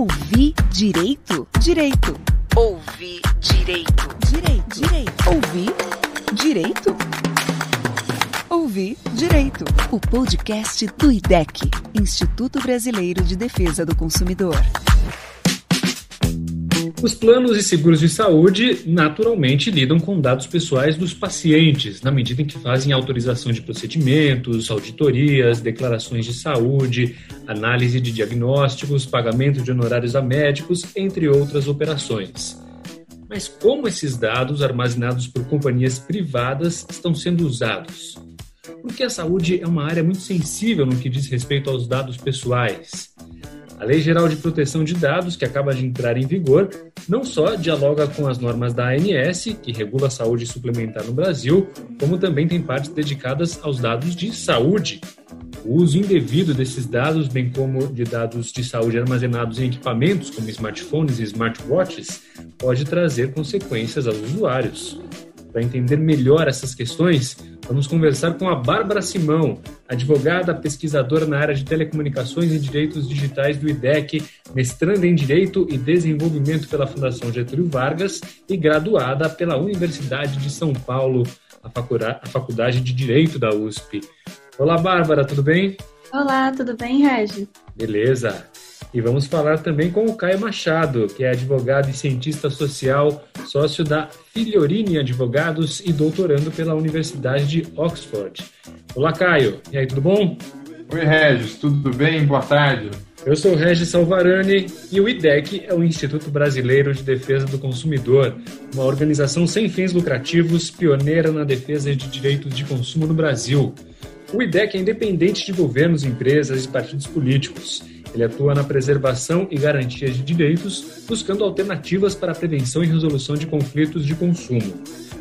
Ouvir direito? Direito. Ouvir direito. Direito. Direito. Ouvir direito? Ouvir Direito, o podcast do IDEC, Instituto Brasileiro de Defesa do Consumidor. Os planos e seguros de saúde naturalmente lidam com dados pessoais dos pacientes, na medida em que fazem autorização de procedimentos, auditorias, declarações de saúde, análise de diagnósticos, pagamento de honorários a médicos, entre outras operações. Mas como esses dados armazenados por companhias privadas estão sendo usados? porque a saúde é uma área muito sensível no que diz respeito aos dados pessoais. A Lei Geral de Proteção de Dados, que acaba de entrar em vigor, não só dialoga com as normas da ANS, que regula a saúde suplementar no Brasil, como também tem partes dedicadas aos dados de saúde. O uso indevido desses dados, bem como de dados de saúde armazenados em equipamentos como smartphones e smartwatches, pode trazer consequências aos usuários. Para entender melhor essas questões, vamos conversar com a Bárbara Simão, advogada, pesquisadora na área de telecomunicações e direitos digitais do IDEC, mestranda em Direito e Desenvolvimento pela Fundação Getúlio Vargas e graduada pela Universidade de São Paulo, a Faculdade de Direito da USP. Olá, Bárbara, tudo bem? Olá, tudo bem, Regi? Beleza. E vamos falar também com o Caio Machado, que é advogado e cientista social, sócio da Filhorini Advogados e doutorando pela Universidade de Oxford. Olá, Caio. E aí, tudo bom? Oi, Regis. Tudo bem? Boa tarde. Eu sou Regis Salvarani e o IDEC é o Instituto Brasileiro de Defesa do Consumidor, uma organização sem fins lucrativos pioneira na defesa de direitos de consumo no Brasil. O IDEC é independente de governos, empresas e partidos políticos. Ele atua na preservação e garantia de direitos, buscando alternativas para a prevenção e resolução de conflitos de consumo.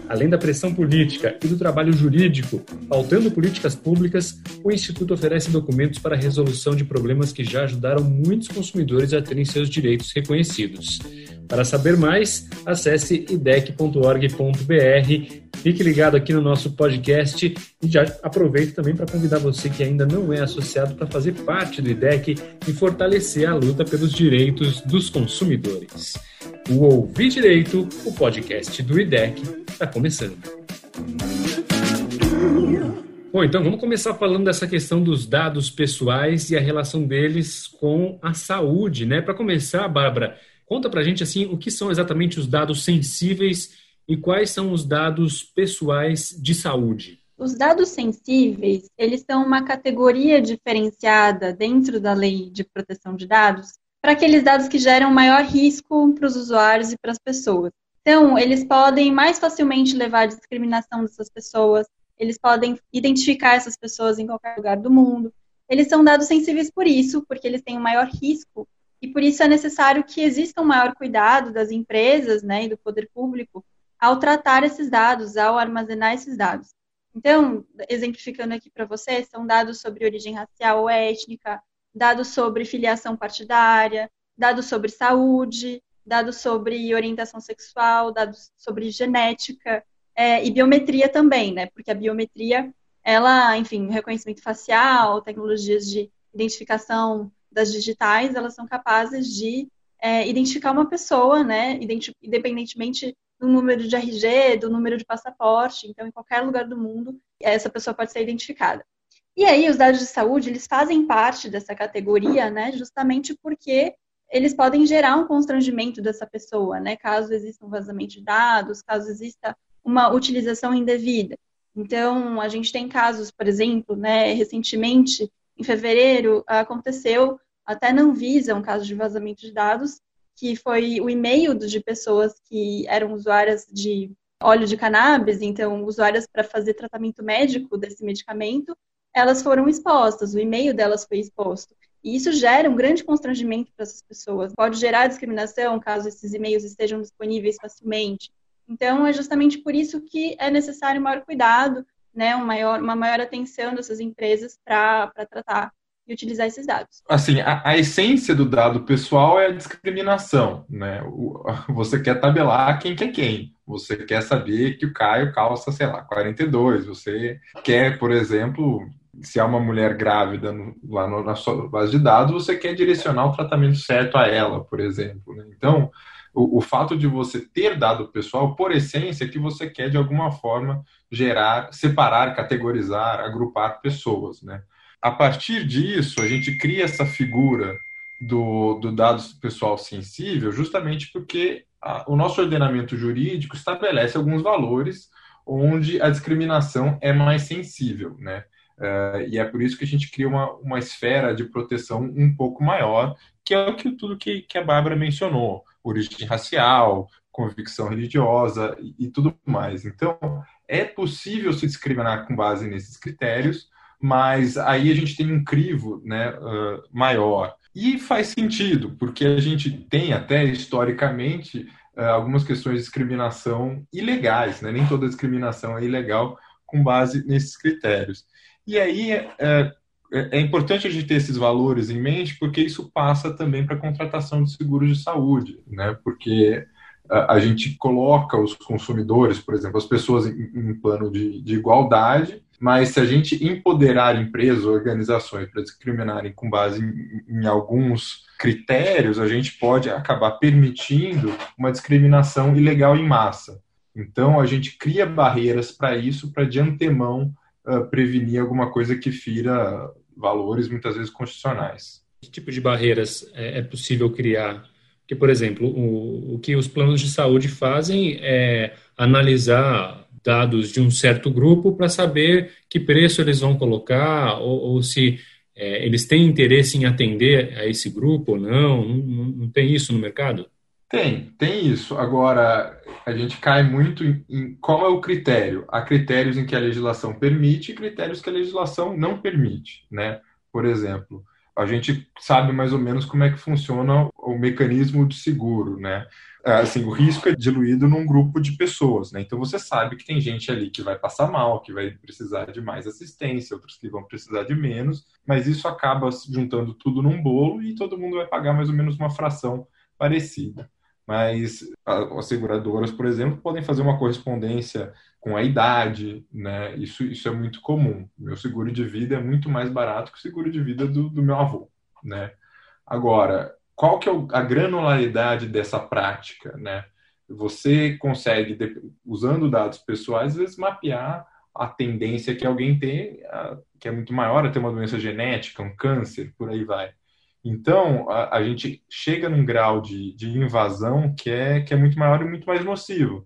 Além da pressão política e do trabalho jurídico, pautando políticas públicas, o Instituto oferece documentos para a resolução de problemas que já ajudaram muitos consumidores a terem seus direitos reconhecidos. Para saber mais, acesse idec.org.br. Fique ligado aqui no nosso podcast e já aproveito também para convidar você que ainda não é associado para fazer parte do IDEC e fortalecer a luta pelos direitos dos consumidores. O Ouvir Direito, o podcast do IDEC, está começando. Bom, então vamos começar falando dessa questão dos dados pessoais e a relação deles com a saúde, né? Para começar, Bárbara, Conta para a gente assim o que são exatamente os dados sensíveis e quais são os dados pessoais de saúde. Os dados sensíveis, eles são uma categoria diferenciada dentro da lei de proteção de dados para aqueles dados que geram maior risco para os usuários e para as pessoas. Então, eles podem mais facilmente levar à discriminação dessas pessoas, eles podem identificar essas pessoas em qualquer lugar do mundo. Eles são dados sensíveis por isso, porque eles têm um maior risco e por isso é necessário que exista um maior cuidado das empresas né, e do poder público ao tratar esses dados, ao armazenar esses dados. Então, exemplificando aqui para vocês, são dados sobre origem racial ou étnica, dados sobre filiação partidária, dados sobre saúde, dados sobre orientação sexual, dados sobre genética é, e biometria também, né? Porque a biometria, ela, enfim, reconhecimento facial, tecnologias de identificação das digitais, elas são capazes de é, identificar uma pessoa, né, independentemente do número de RG, do número de passaporte, então em qualquer lugar do mundo essa pessoa pode ser identificada. E aí os dados de saúde, eles fazem parte dessa categoria, né, justamente porque eles podem gerar um constrangimento dessa pessoa, né, caso exista um vazamento de dados, caso exista uma utilização indevida. Então, a gente tem casos, por exemplo, né, recentemente, em fevereiro, aconteceu, até não visa um caso de vazamento de dados, que foi o e-mail de pessoas que eram usuárias de óleo de cannabis, então usuárias para fazer tratamento médico desse medicamento, elas foram expostas, o e-mail delas foi exposto. E isso gera um grande constrangimento para essas pessoas. Pode gerar discriminação caso esses e-mails estejam disponíveis facilmente. Então, é justamente por isso que é necessário maior cuidado né, um maior, uma maior atenção dessas empresas para tratar e utilizar esses dados. Assim, a, a, essência do dado pessoal é a discriminação, né? O, você quer tabelar quem que é quem. Você quer saber que o Caio calça, sei lá, 42. Você quer, por exemplo, se há uma mulher grávida no, lá no, na sua base de dados, você quer direcionar o tratamento certo a ela, por exemplo. Né? Então, o, o, fato de você ter dado pessoal, por essência, é que você quer, de alguma forma, gerar, separar, categorizar, agrupar pessoas. Né? A partir disso, a gente cria essa figura do, do dado pessoal sensível, justamente porque a, o nosso ordenamento jurídico estabelece alguns valores onde a discriminação é mais sensível, né? Uh, e é por isso que a gente cria uma, uma esfera de proteção um pouco maior, que é o que tudo que, que a Bárbara mencionou: origem racial, convicção religiosa e, e, tudo mais. Então, é possível se discriminar com base nesses critérios, mas aí a gente tem um crivo né, uh, maior. E faz sentido, porque a gente tem até historicamente uh, algumas questões de discriminação ilegais, né? nem toda discriminação é ilegal com base nesses critérios. E aí é, é, importante a gente ter esses valores em mente, porque isso passa também para a contratação de seguros de saúde, né? Porque a, a, gente coloca os consumidores, por exemplo, as pessoas em, em plano de, de igualdade, mas se a gente empoderar empresas, organizações para discriminarem com base em, em, alguns critérios, a gente pode acabar permitindo uma discriminação ilegal em massa. Então, a gente cria barreiras para isso, para de antemão prevenir alguma coisa que fira valores muitas vezes constitucionais. Que tipo de barreiras é, é possível criar? Porque, por exemplo, o, o que os planos de saúde fazem é analisar dados de um certo grupo para saber que preço eles vão colocar ou, ou se é, eles têm interesse em atender a esse grupo ou não. Não, não, não tem isso no mercado? Tem, tem isso. Agora, a gente cai muito em, em, qual é o critério. Há critérios em que a legislação permite e critérios que a legislação não permite, né? Por exemplo, a gente sabe mais ou menos como é que funciona o mecanismo de seguro, né? É, assim, o risco é diluído num grupo de pessoas, né? Então você sabe que tem gente ali que vai passar mal, que vai precisar de mais assistência, outros que vão precisar de menos, mas isso acaba juntando tudo num bolo e todo mundo vai pagar mais ou menos uma fração parecida mas as seguradoras, por exemplo, podem fazer uma correspondência com a idade, né? Isso, isso é muito comum. Meu seguro de vida é muito mais barato que o seguro de vida do, do meu avô, né? Agora, qual que é a granularidade dessa prática, né? Você consegue, usando dados pessoais, às vezes mapear a tendência que alguém tem, que é muito maior, a ter uma doença genética, um câncer, por aí vai. Então, a, a, gente chega num grau de, de invasão que é, que é muito maior e muito mais nocivo,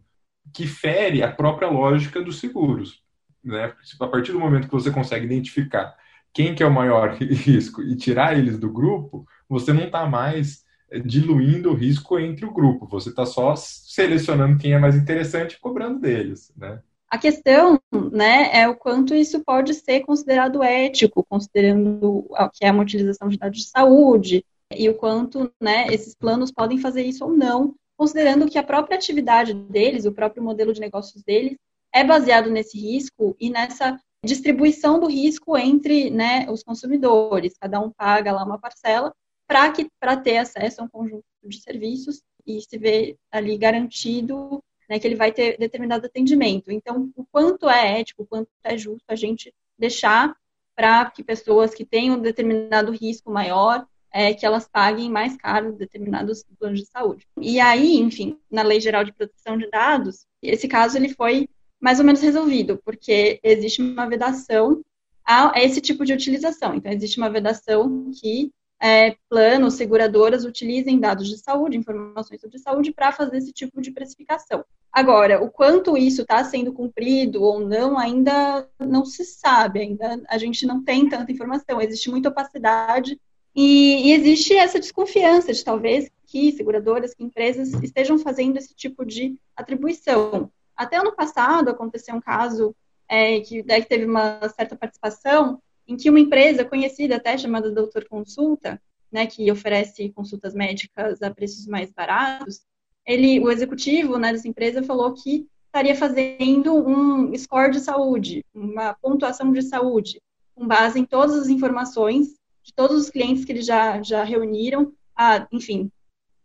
que fere a própria lógica dos seguros. Né? A partir do momento que você consegue identificar quem que é o maior risco e tirar eles do grupo, você não está mais eh, diluindo o risco entre o grupo, você está só selecionando quem é mais interessante e cobrando deles. Né? A questão, né, é o quanto isso pode ser considerado ético, considerando que é uma utilização de dados de saúde, e o quanto, né, esses planos podem fazer isso ou não, considerando que a própria atividade deles, o próprio modelo de negócios deles, é baseado nesse risco e nessa distribuição do risco entre, né, os consumidores. Cada um paga lá uma parcela para ter acesso a um conjunto de serviços e se ver ali garantido né, que ele vai ter determinado atendimento. Então, o quanto é ético, o quanto é justo a gente deixar para que pessoas que tenham um determinado risco maior, é, que elas paguem mais caro determinados planos de saúde. E aí, enfim, na Lei Geral de Proteção de Dados, esse caso ele foi mais ou menos resolvido, porque existe uma vedação a esse tipo de utilização. Então, existe uma vedação que é, planos, seguradoras utilizem dados de saúde, informações sobre saúde, para fazer esse tipo de precificação. Agora, o quanto isso está sendo cumprido ou não, ainda não se sabe, ainda a gente não tem tanta informação, existe muita opacidade e, e existe essa desconfiança de talvez que seguradoras, que empresas estejam fazendo esse tipo de atribuição. Até ano passado aconteceu um caso é, que daí teve uma certa participação em que uma empresa conhecida até chamada Doutor Consulta, né, que oferece consultas médicas a preços mais baratos, ele, o executivo né, dessa empresa falou que estaria fazendo um score de saúde, uma pontuação de saúde, com base em todas as informações de todos os clientes que eles já, já reuniram, a, enfim,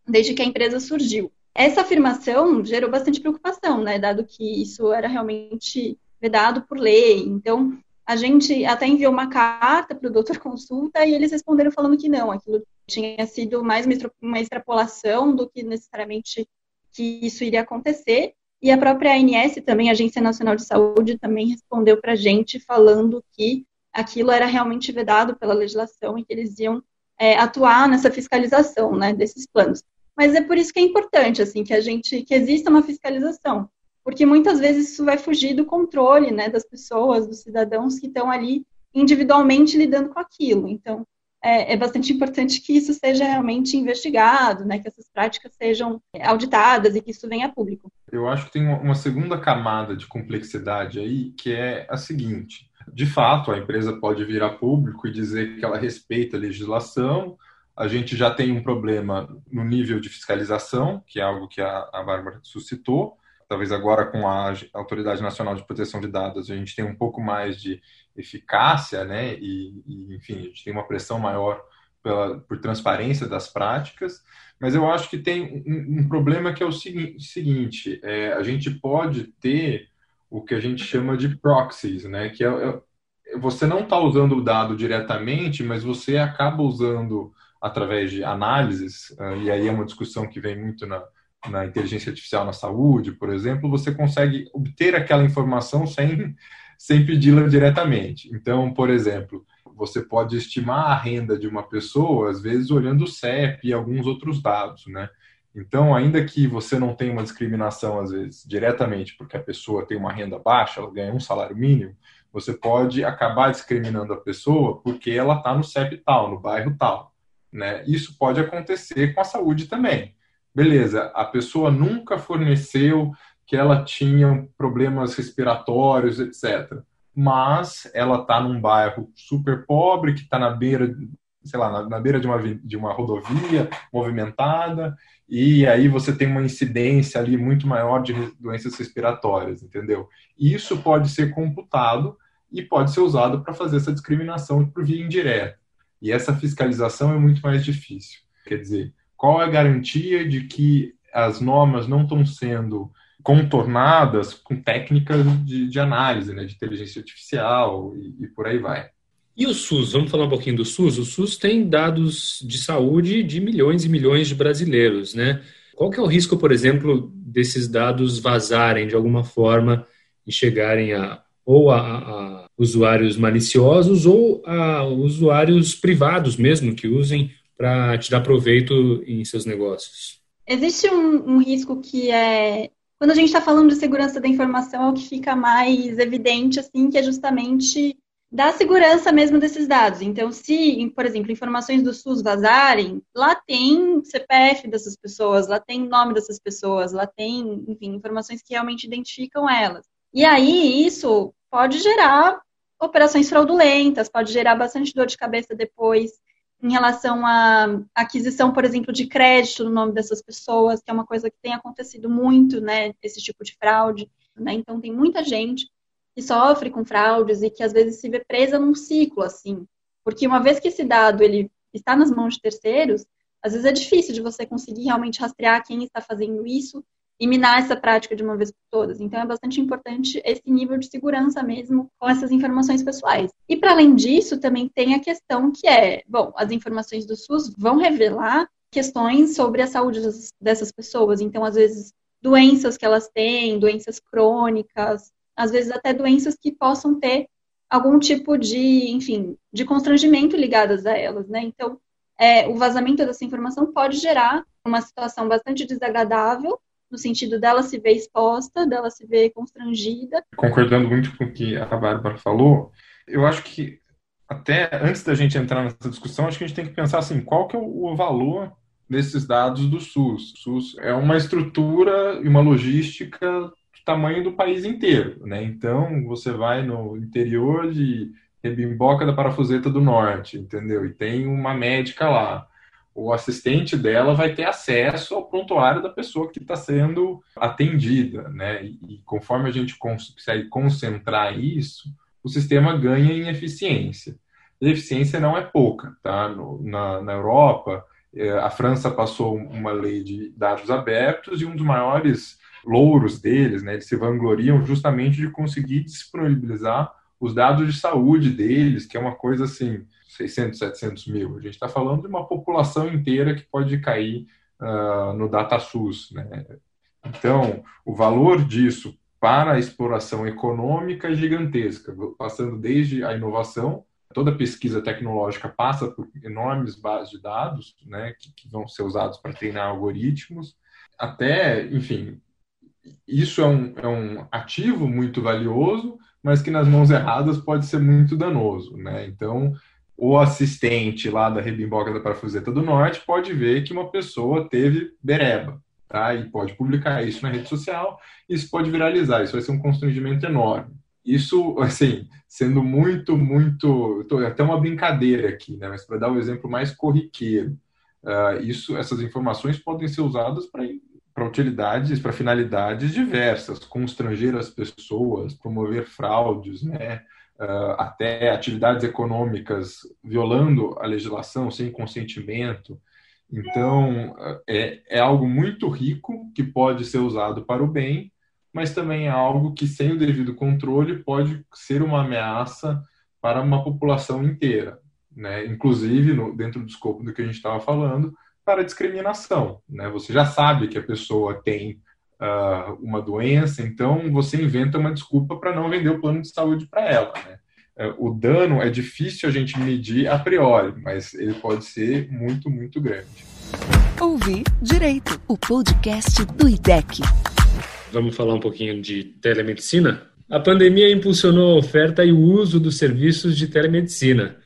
desde que a empresa surgiu. Essa afirmação gerou bastante preocupação, né, dado que isso era realmente vedado por lei. Então, a gente até enviou uma carta para o doutor consulta e eles responderam falando que não, aquilo tinha sido mais uma extrapolação do que necessariamente que isso iria acontecer. E a própria ANS, também, a Agência Nacional de Saúde, também respondeu para a gente falando que aquilo era realmente vedado pela legislação e que eles iam é, atuar nessa fiscalização né, desses planos. Mas é por isso que é importante assim que a gente que exista uma fiscalização, porque muitas vezes isso vai fugir do controle né, das pessoas, dos cidadãos que estão ali individualmente lidando com aquilo. Então, é, é, bastante importante que isso seja realmente investigado, né, que essas práticas sejam auditadas e que isso venha a público. Eu acho que tem uma segunda camada de complexidade aí, que é a seguinte: de fato, a empresa pode vir a público e dizer que ela respeita a legislação. A gente já tem um problema no nível de fiscalização, que é algo que a, a Bárbara suscitou talvez agora com a Autoridade Nacional de Proteção de Dados a gente tem um pouco mais de eficácia, né? E, e enfim, a gente tem uma pressão maior pela, por transparência das práticas. Mas eu acho que tem um, um problema que é o segui seguinte: é, a gente pode ter o que a gente chama de proxies, né? Que é, é você não está usando o dado diretamente, mas você acaba usando através de análises, uh, e aí é uma discussão que vem muito na, na inteligência artificial na saúde, por exemplo, você consegue obter aquela informação sem, sem pedi-la diretamente. Então, por exemplo, você pode estimar a renda de uma pessoa, às vezes olhando o CEP e alguns outros dados, né? Então, ainda que você não tenha uma discriminação, às vezes, diretamente, porque a pessoa tem uma renda baixa, ela ganha um salário mínimo, você pode acabar discriminando a pessoa porque ela está no CEP tal, no bairro tal. Né? Isso pode acontecer com a saúde também beleza, a pessoa nunca forneceu que ela tinha problemas respiratórios, etc. Mas ela está num bairro super pobre, que está na beira, sei lá, na, na, beira de uma, de uma rodovia movimentada, e aí você tem uma incidência ali muito maior de doenças respiratórias, entendeu? Isso pode ser computado e pode ser usado para fazer essa discriminação por via indireta. E essa fiscalização é muito mais difícil. Quer dizer, qual é a garantia de que as normas não estão sendo contornadas com técnicas de, de análise, né, de inteligência artificial e, e por aí vai. E o SUS? Vamos falar um pouquinho do SUS? O SUS tem dados de saúde de milhões e milhões de brasileiros, né? Qual que é o risco, por exemplo, desses dados vazarem de alguma forma e chegarem a ou a, a usuários maliciosos ou a usuários privados mesmo que usem para te dar proveito em seus negócios? Existe um, um risco que é quando a gente está falando de segurança da informação, é o que fica mais evidente, assim, que é justamente da segurança mesmo desses dados. Então, se, por exemplo, informações do SUS vazarem, lá tem CPF dessas pessoas, lá tem nome dessas pessoas, lá tem, enfim, informações que realmente identificam elas. E aí, isso pode gerar operações fraudulentas, pode gerar bastante dor de cabeça depois em relação à aquisição, por exemplo, de crédito no nome dessas pessoas, que é uma coisa que tem acontecido muito, né, esse tipo de fraude, né? Então tem muita gente que sofre com fraudes e que às vezes se vê presa num ciclo assim, porque uma vez que esse dado ele está nas mãos de terceiros, às vezes é difícil de você conseguir realmente rastrear quem está fazendo isso e minar essa prática de uma vez por todas. Então, é bastante importante esse nível de segurança mesmo com essas informações pessoais. E, para além disso, também tem a questão que é, bom, as informações do SUS vão revelar questões sobre a saúde dessas pessoas. Então, às vezes, doenças que elas têm, doenças crônicas, às vezes até doenças que possam ter algum tipo de, enfim, de constrangimento ligadas a elas, né? Então, é, o vazamento dessa informação pode gerar uma situação bastante desagradável no sentido dela se ver exposta, dela se ver constrangida. Concordando muito com o que a Bárbara falou, eu acho que até antes da gente entrar nessa discussão, acho que a gente tem que pensar assim, qual que é o valor desses dados do SUS? O SUS é uma estrutura e uma logística do tamanho do país inteiro, né? Então, você vai no interior de Rebimboca da Parafuseta do Norte, entendeu? E tem uma médica lá o assistente dela vai ter acesso ao prontuário da pessoa que está sendo atendida, né? E, conforme a gente consegue concentrar isso, o sistema ganha em eficiência. E eficiência não é pouca, tá? No, na, na Europa, é, a França passou uma lei de dados abertos e um dos maiores louros deles, né? Eles se vangloriam justamente de conseguir disponibilizar os dados de saúde deles, que é uma coisa assim, 600, 700 mil. A gente está falando de uma população inteira que pode cair uh, no DataSUS. Né? Então, o valor disso para a exploração econômica é gigantesca, passando desde a inovação, toda pesquisa tecnológica passa por enormes bases de dados, né, que, que vão ser usados para treinar algoritmos, até, enfim, isso é um, é um ativo muito valioso, mas que nas mãos erradas pode ser muito danoso, né? Então, o assistente lá da Rebimboca da Parafuseta do Norte pode ver que uma pessoa teve bereba, tá? E pode publicar isso na rede social, isso pode viralizar, isso vai ser um constrangimento enorme. Isso, assim, sendo muito, muito, até uma brincadeira aqui, né? Mas para dar um exemplo mais corriqueiro, uh, isso, essas informações podem ser usadas para para utilidades, para finalidades diversas, constranger as pessoas, promover fraudes, né? Uh, até atividades econômicas violando a legislação sem consentimento. Então, é, é algo muito rico que pode ser usado para o bem, mas também é algo que, sem o devido controle, pode ser uma ameaça para uma população inteira. Né? Inclusive, no, dentro do escopo do que a gente estava falando, para discriminação. Né? Você já sabe que a pessoa tem uh, uma doença, então você inventa uma desculpa para não vender o plano de saúde para ela. Né? Uh, o dano é difícil a gente medir a priori, mas ele pode ser muito, muito grande. Ouvir Direito, o podcast do IDEC. Vamos falar um pouquinho de telemedicina? A pandemia impulsionou a oferta e o uso dos serviços de telemedicina.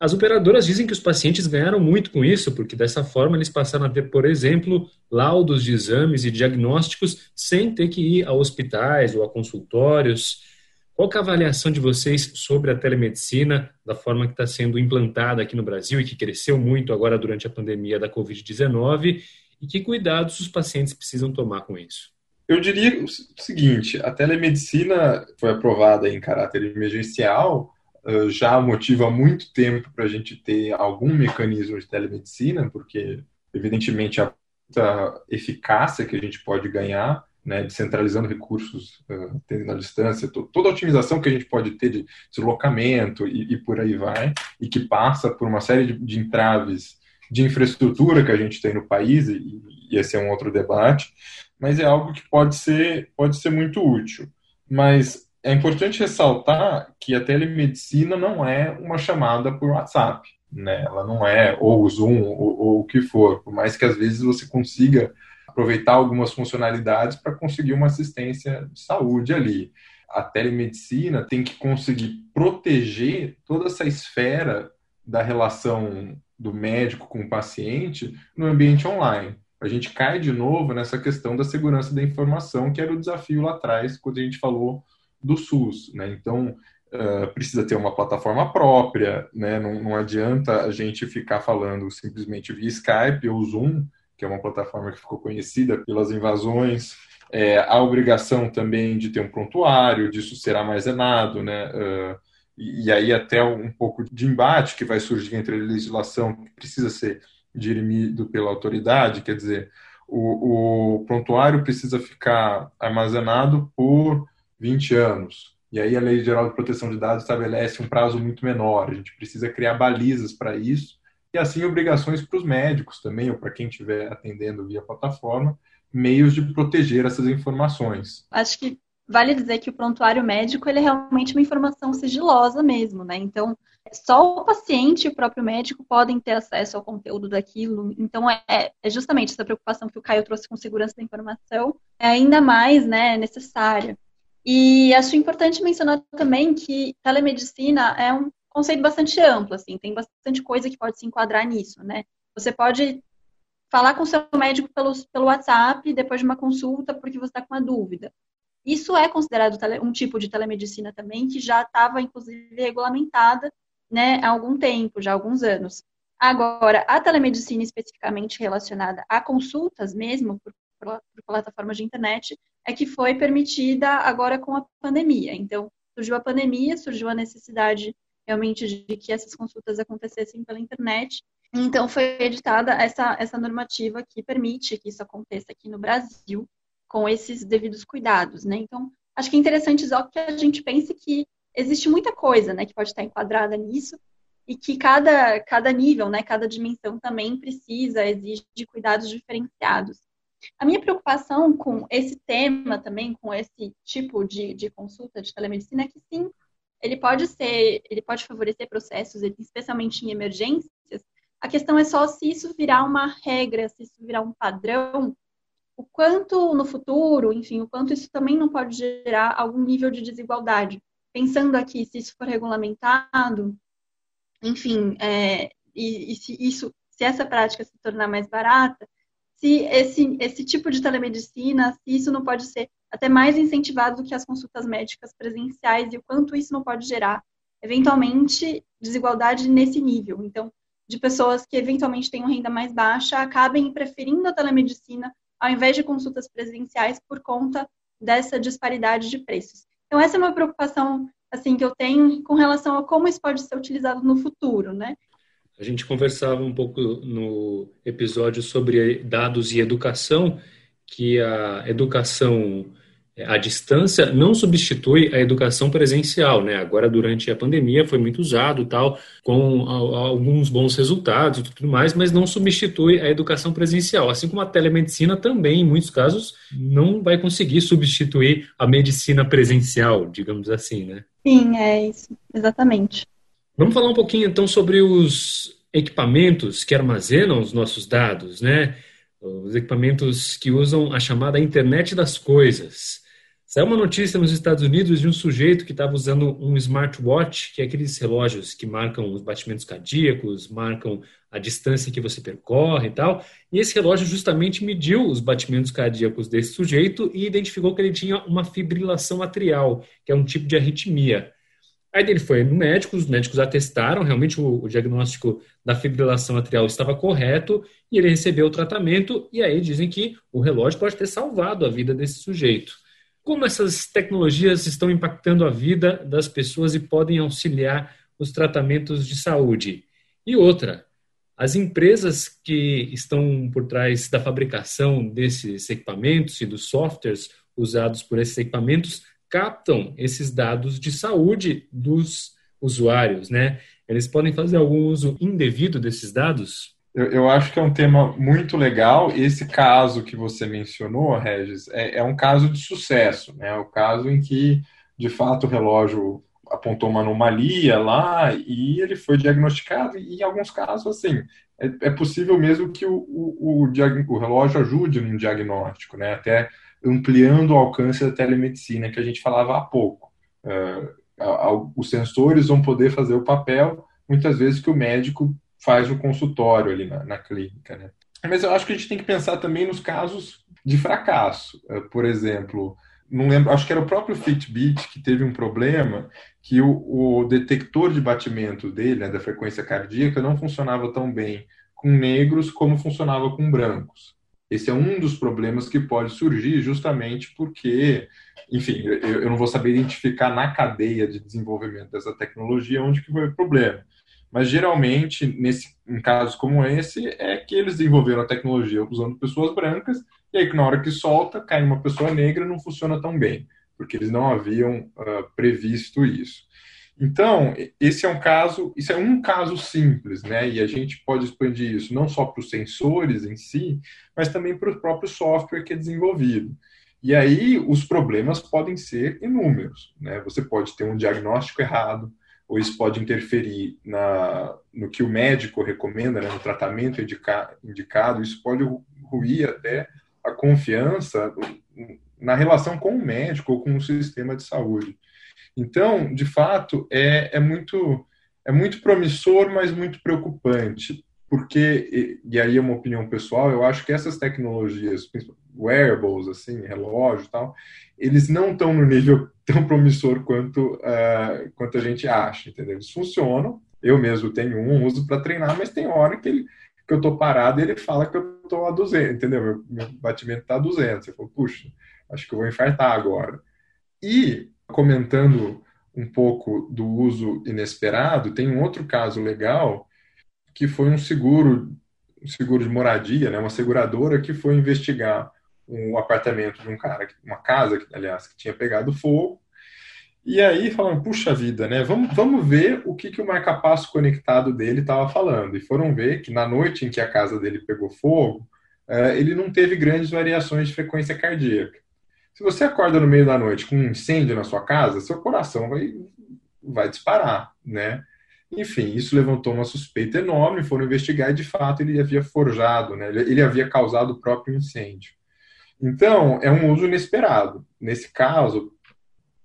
As operadoras dizem que os pacientes ganharam muito com isso, porque dessa forma eles passaram a ter, por exemplo, laudos de exames e diagnósticos sem ter que ir a hospitais ou a consultórios. Qual é a avaliação de vocês sobre a telemedicina, da forma que está sendo implantada aqui no Brasil e que cresceu muito agora durante a pandemia da Covid-19? E que cuidados os pacientes precisam tomar com isso? Eu diria o seguinte: a telemedicina foi aprovada em caráter emergencial já motiva há muito tempo para a gente ter algum mecanismo de telemedicina, porque, evidentemente, a eficácia que a gente pode ganhar, né, descentralizando recursos, uh, tendo distância, toda a otimização que a gente pode ter de deslocamento e, e por aí vai, e que passa por uma série de, de, entraves de infraestrutura que a gente tem no país, e, e esse é um outro debate, mas é algo que pode ser, pode ser muito útil. Mas é importante ressaltar que a telemedicina não é uma chamada por WhatsApp, né? Ela não é ou Zoom ou, ou o que for, por mais que às vezes você consiga aproveitar algumas funcionalidades para conseguir uma assistência de saúde ali. A telemedicina tem que conseguir proteger toda essa esfera da relação do médico com o paciente no ambiente online. A gente cai de novo nessa questão da segurança da informação, que era o desafio lá atrás, quando a gente falou do SUS. Né? Então, uh, precisa ter uma plataforma própria, né? não, não adianta a gente ficar falando simplesmente via Skype ou Zoom, que é uma plataforma que ficou conhecida pelas invasões. É, a obrigação também de ter um prontuário, disso ser armazenado, né? Uh, e aí até um pouco de embate que vai surgir entre a legislação que precisa ser dirimido pela autoridade, quer dizer, o, o prontuário precisa ficar armazenado por 20 anos. E aí a Lei Geral de Proteção de Dados estabelece um prazo muito menor. A gente precisa criar balizas para isso e assim obrigações para os médicos também, ou para quem estiver atendendo via plataforma, meios de proteger essas informações. Acho que vale dizer que o prontuário médico ele é realmente uma informação sigilosa mesmo, né? Então, só o paciente e o próprio médico podem ter acesso ao conteúdo daquilo. Então, é, é justamente essa preocupação que o Caio trouxe com segurança da informação é ainda mais né, necessária. E acho importante mencionar também que telemedicina é um conceito bastante amplo, assim, tem bastante coisa que pode se enquadrar nisso, né? Você pode falar com seu médico pelo, pelo WhatsApp depois de uma consulta porque você está com uma dúvida. Isso é considerado um tipo de telemedicina também que já estava, inclusive, regulamentada né, há algum tempo, já há alguns anos. Agora, a telemedicina especificamente relacionada a consultas mesmo, por, por plataformas de internet, é que foi permitida agora com a pandemia. Então, surgiu a pandemia, surgiu a necessidade realmente de que essas consultas acontecessem pela internet. Então, foi editada essa, essa normativa que permite que isso aconteça aqui no Brasil, com esses devidos cuidados, né? Então, acho que é interessante só que a gente pense que existe muita coisa, né, que pode estar enquadrada nisso e que cada, cada nível, né, cada dimensão também precisa, exige cuidados diferenciados. A minha preocupação com esse tema também, com esse tipo de, de consulta de telemedicina, é que sim, ele pode ser, ele pode favorecer processos, especialmente em emergências. A questão é só se isso virar uma regra, se isso virar um padrão, o quanto no futuro, enfim, o quanto isso também não pode gerar algum nível de desigualdade. Pensando aqui, se isso for regulamentado, enfim, é, e, e se isso, se essa prática se tornar mais barata, se esse, esse tipo de telemedicina, se isso não pode ser até mais incentivado do que as consultas médicas presenciais e o quanto isso não pode gerar, eventualmente, desigualdade nesse nível. Então, de pessoas que eventualmente tenham renda mais baixa acabem preferindo a telemedicina ao invés de consultas presenciais por conta dessa disparidade de preços. Então, essa é uma preocupação assim que eu tenho com relação a como isso pode ser utilizado no futuro, né? A gente conversava um pouco no episódio sobre dados e educação, que a educação à distância não substitui a educação presencial, né? Agora, durante a pandemia, foi muito usado tal, com alguns bons resultados e tudo mais, mas não substitui a educação presencial. Assim como a telemedicina também, em muitos casos, não vai conseguir substituir a medicina presencial, digamos assim, né? Sim, é isso, exatamente. Vamos falar um pouquinho então sobre os equipamentos que armazenam os nossos dados, né? Os equipamentos que usam a chamada internet das coisas. Saiu uma notícia nos Estados Unidos de um sujeito que estava usando um smartwatch, que é aqueles relógios que marcam os batimentos cardíacos, marcam a distância que você percorre e tal. E esse relógio justamente mediu os batimentos cardíacos desse sujeito e identificou que ele tinha uma fibrilação atrial, que é um tipo de arritmia. Aí ele foi no médico, os médicos atestaram, realmente o, o, diagnóstico da fibrilação atrial estava correto e ele recebeu o tratamento e aí dizem que o relógio pode ter salvado a vida desse sujeito. Como essas tecnologias estão impactando a vida das pessoas e podem auxiliar os tratamentos de saúde? E outra, as empresas que estão por trás da fabricação desses equipamentos e dos softwares usados por esses equipamentos captam esses dados de saúde dos usuários, né? Eles podem fazer algum uso indevido desses dados? Eu, eu, acho que é um tema muito legal. Esse caso que você mencionou, Regis, é, é um caso de sucesso, né? É o caso em que, de fato, o relógio apontou uma anomalia lá e ele foi diagnosticado. E em alguns casos, assim, é, é possível mesmo que o, o, o, o relógio ajude no diagnóstico, né? Até ampliando o alcance da telemedicina que a gente falava há pouco. Uh, os sensores vão poder fazer o papel, muitas vezes, que o médico faz no consultório ali na, na clínica. Né? Mas eu acho que a gente tem que pensar também nos casos de fracasso. Uh, por exemplo, não lembro, acho que era o próprio Fitbit que teve um problema que o, o detector de batimento dele, né, da frequência cardíaca, não funcionava tão bem com negros como funcionava com brancos. Esse é um dos problemas que pode surgir justamente porque, enfim, eu, eu não vou saber identificar na cadeia de desenvolvimento dessa tecnologia onde que foi o problema. Mas geralmente, nesse, em casos como esse, é que eles desenvolveram a tecnologia usando pessoas brancas, e aí na hora que solta, cai uma pessoa negra não funciona tão bem, porque eles não haviam uh, previsto isso. Então, esse é um caso, isso é um caso simples, né? E a gente pode expandir isso não só para os sensores em si, mas também para o próprio software que é desenvolvido. E aí os problemas podem ser inúmeros, né? Você pode ter um diagnóstico errado, ou isso pode interferir na, no que o médico recomenda, né, no tratamento indica, indicado, isso pode ruir até a confiança na relação com o médico ou com o sistema de saúde. Então, de fato, é, é, muito, é muito promissor, mas muito preocupante, porque, e, e aí é uma opinião pessoal, eu acho que essas tecnologias, wearables, assim, relógio e tal, eles não estão no nível tão promissor quanto, uh, quanto a gente acha, entendeu? Eles funcionam, eu mesmo tenho um, uso para treinar, mas tem hora que, ele, que eu estou parado ele fala que eu estou a 200, entendeu? Meu, meu batimento está a 200. Eu falo, puxa, acho que eu vou infartar agora. E comentando um pouco do uso inesperado, tem um outro caso legal que foi um seguro, um seguro de moradia, né, uma seguradora que foi investigar um apartamento de um cara, uma casa, aliás, que tinha pegado fogo, E aí falaram, puxa vida, né? Vamos, vamos ver o que, que o marcapasso conectado dele estava falando. E foram ver que na noite em que a casa dele pegou fogo, uh, ele não teve grandes variações de frequência cardíaca. Se você acorda no meio da noite com um incêndio na sua casa, seu coração vai, vai disparar, né? Enfim, isso levantou uma suspeita enorme, foram investigar e, de fato, ele havia forjado, né? ele havia causado o próprio incêndio. Então, é um uso inesperado. Nesse caso,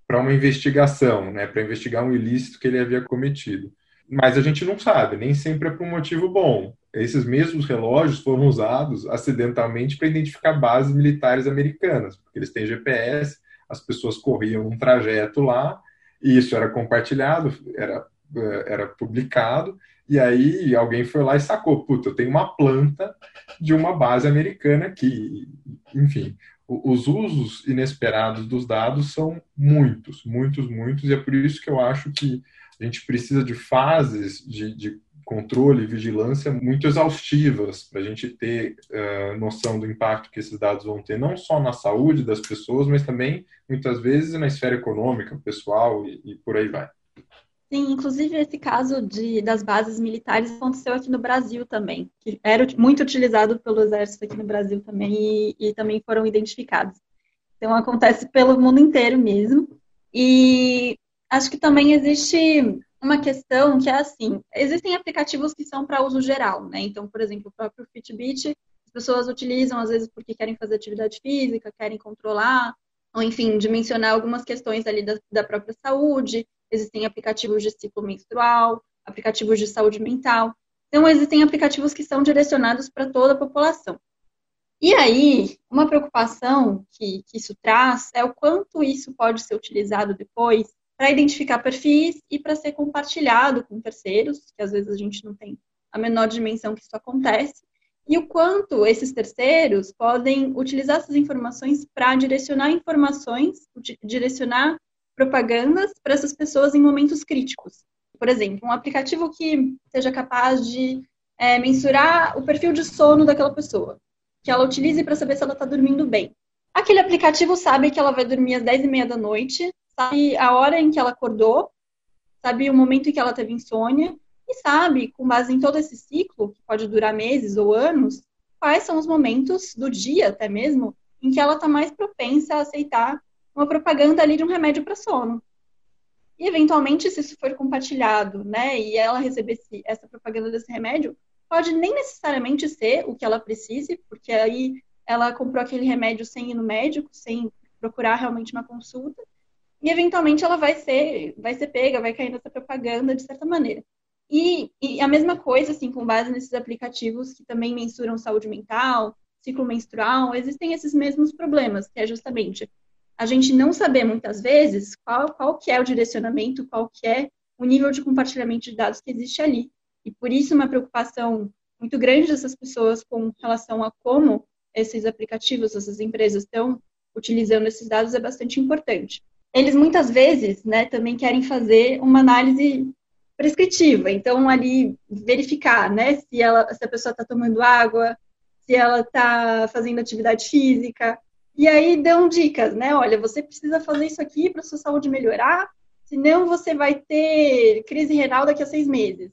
para uma investigação, né? para investigar um ilícito que ele havia cometido. Mas a gente não sabe, nem sempre é por um motivo bom. Esses mesmos relógios foram usados acidentalmente para identificar bases militares americanas, porque eles têm GPS, as pessoas corriam um trajeto lá, e isso era compartilhado, era é, era publicado, e aí alguém foi lá e sacou, puta, eu tenho uma planta de uma base americana aqui. Enfim, os usos inesperados dos dados são muitos, muitos, muitos, e é por isso que eu acho que a gente precisa de fases de, de controle e vigilância muito exaustivas para a gente ter uh, noção do impacto que esses dados vão ter, não só na saúde das pessoas, mas também, muitas vezes, na esfera econômica, pessoal e, e por aí vai. Sim, inclusive esse caso de, das bases militares aconteceu aqui no Brasil também, que era muito utilizado pelo Exército aqui no Brasil também e, e também foram identificados. Então acontece pelo mundo inteiro mesmo. E acho que também existe uma questão que é assim: existem aplicativos que são para uso geral, né? Então, por exemplo, o próprio Fitbit, as pessoas utilizam às vezes porque querem fazer atividade física, querem controlar, ou enfim, dimensionar algumas questões ali da, da própria saúde existem aplicativos de ciclo menstrual, aplicativos de saúde mental. Então, existem aplicativos que são direcionados para toda a população. E aí, uma preocupação que, que isso traz é o quanto isso pode ser utilizado depois para identificar perfis e para ser compartilhado com terceiros, que às vezes a gente não tem a menor dimensão que isso acontece, e o quanto esses terceiros podem utilizar essas informações para direcionar informações, direcionar propagandas para essas pessoas em momentos críticos. Por exemplo, um aplicativo que seja capaz de é, mensurar o perfil de sono daquela pessoa, que ela utilize para saber se ela está dormindo bem. Aquele aplicativo sabe que ela vai dormir às 10 e meia da noite, sabe a hora em que ela acordou, sabe o momento em que ela teve insônia, e sabe, com base em todo esse ciclo, que pode durar meses ou anos, quais são os momentos do dia até mesmo em que ela está mais propensa a aceitar uma propaganda ali de um remédio para sono. E, eventualmente, se isso for compartilhado, né, e ela recebesse essa propaganda desse remédio, pode nem necessariamente ser o que ela precise, porque aí ela comprou aquele remédio sem ir no médico, sem procurar realmente uma consulta, e eventualmente ela vai ser, vai ser pega, vai cair nessa propaganda de certa maneira. E, e a mesma coisa, assim, com base nesses aplicativos que também mensuram saúde mental, ciclo menstrual, existem esses mesmos problemas, que é justamente a gente não saber muitas vezes qual, qual que é o direcionamento, qual que é o nível de compartilhamento de dados que existe ali. E por isso uma preocupação muito grande dessas pessoas com relação a como esses aplicativos, essas empresas estão utilizando esses dados é bastante importante. Eles muitas vezes, né, também querem fazer uma análise prescritiva, então ali verificar, né, se ela, se a pessoa está tomando água, se ela está fazendo atividade física, e aí dão dicas, né? Olha, você precisa fazer isso aqui para sua saúde melhorar, senão você vai ter crise renal daqui a seis meses.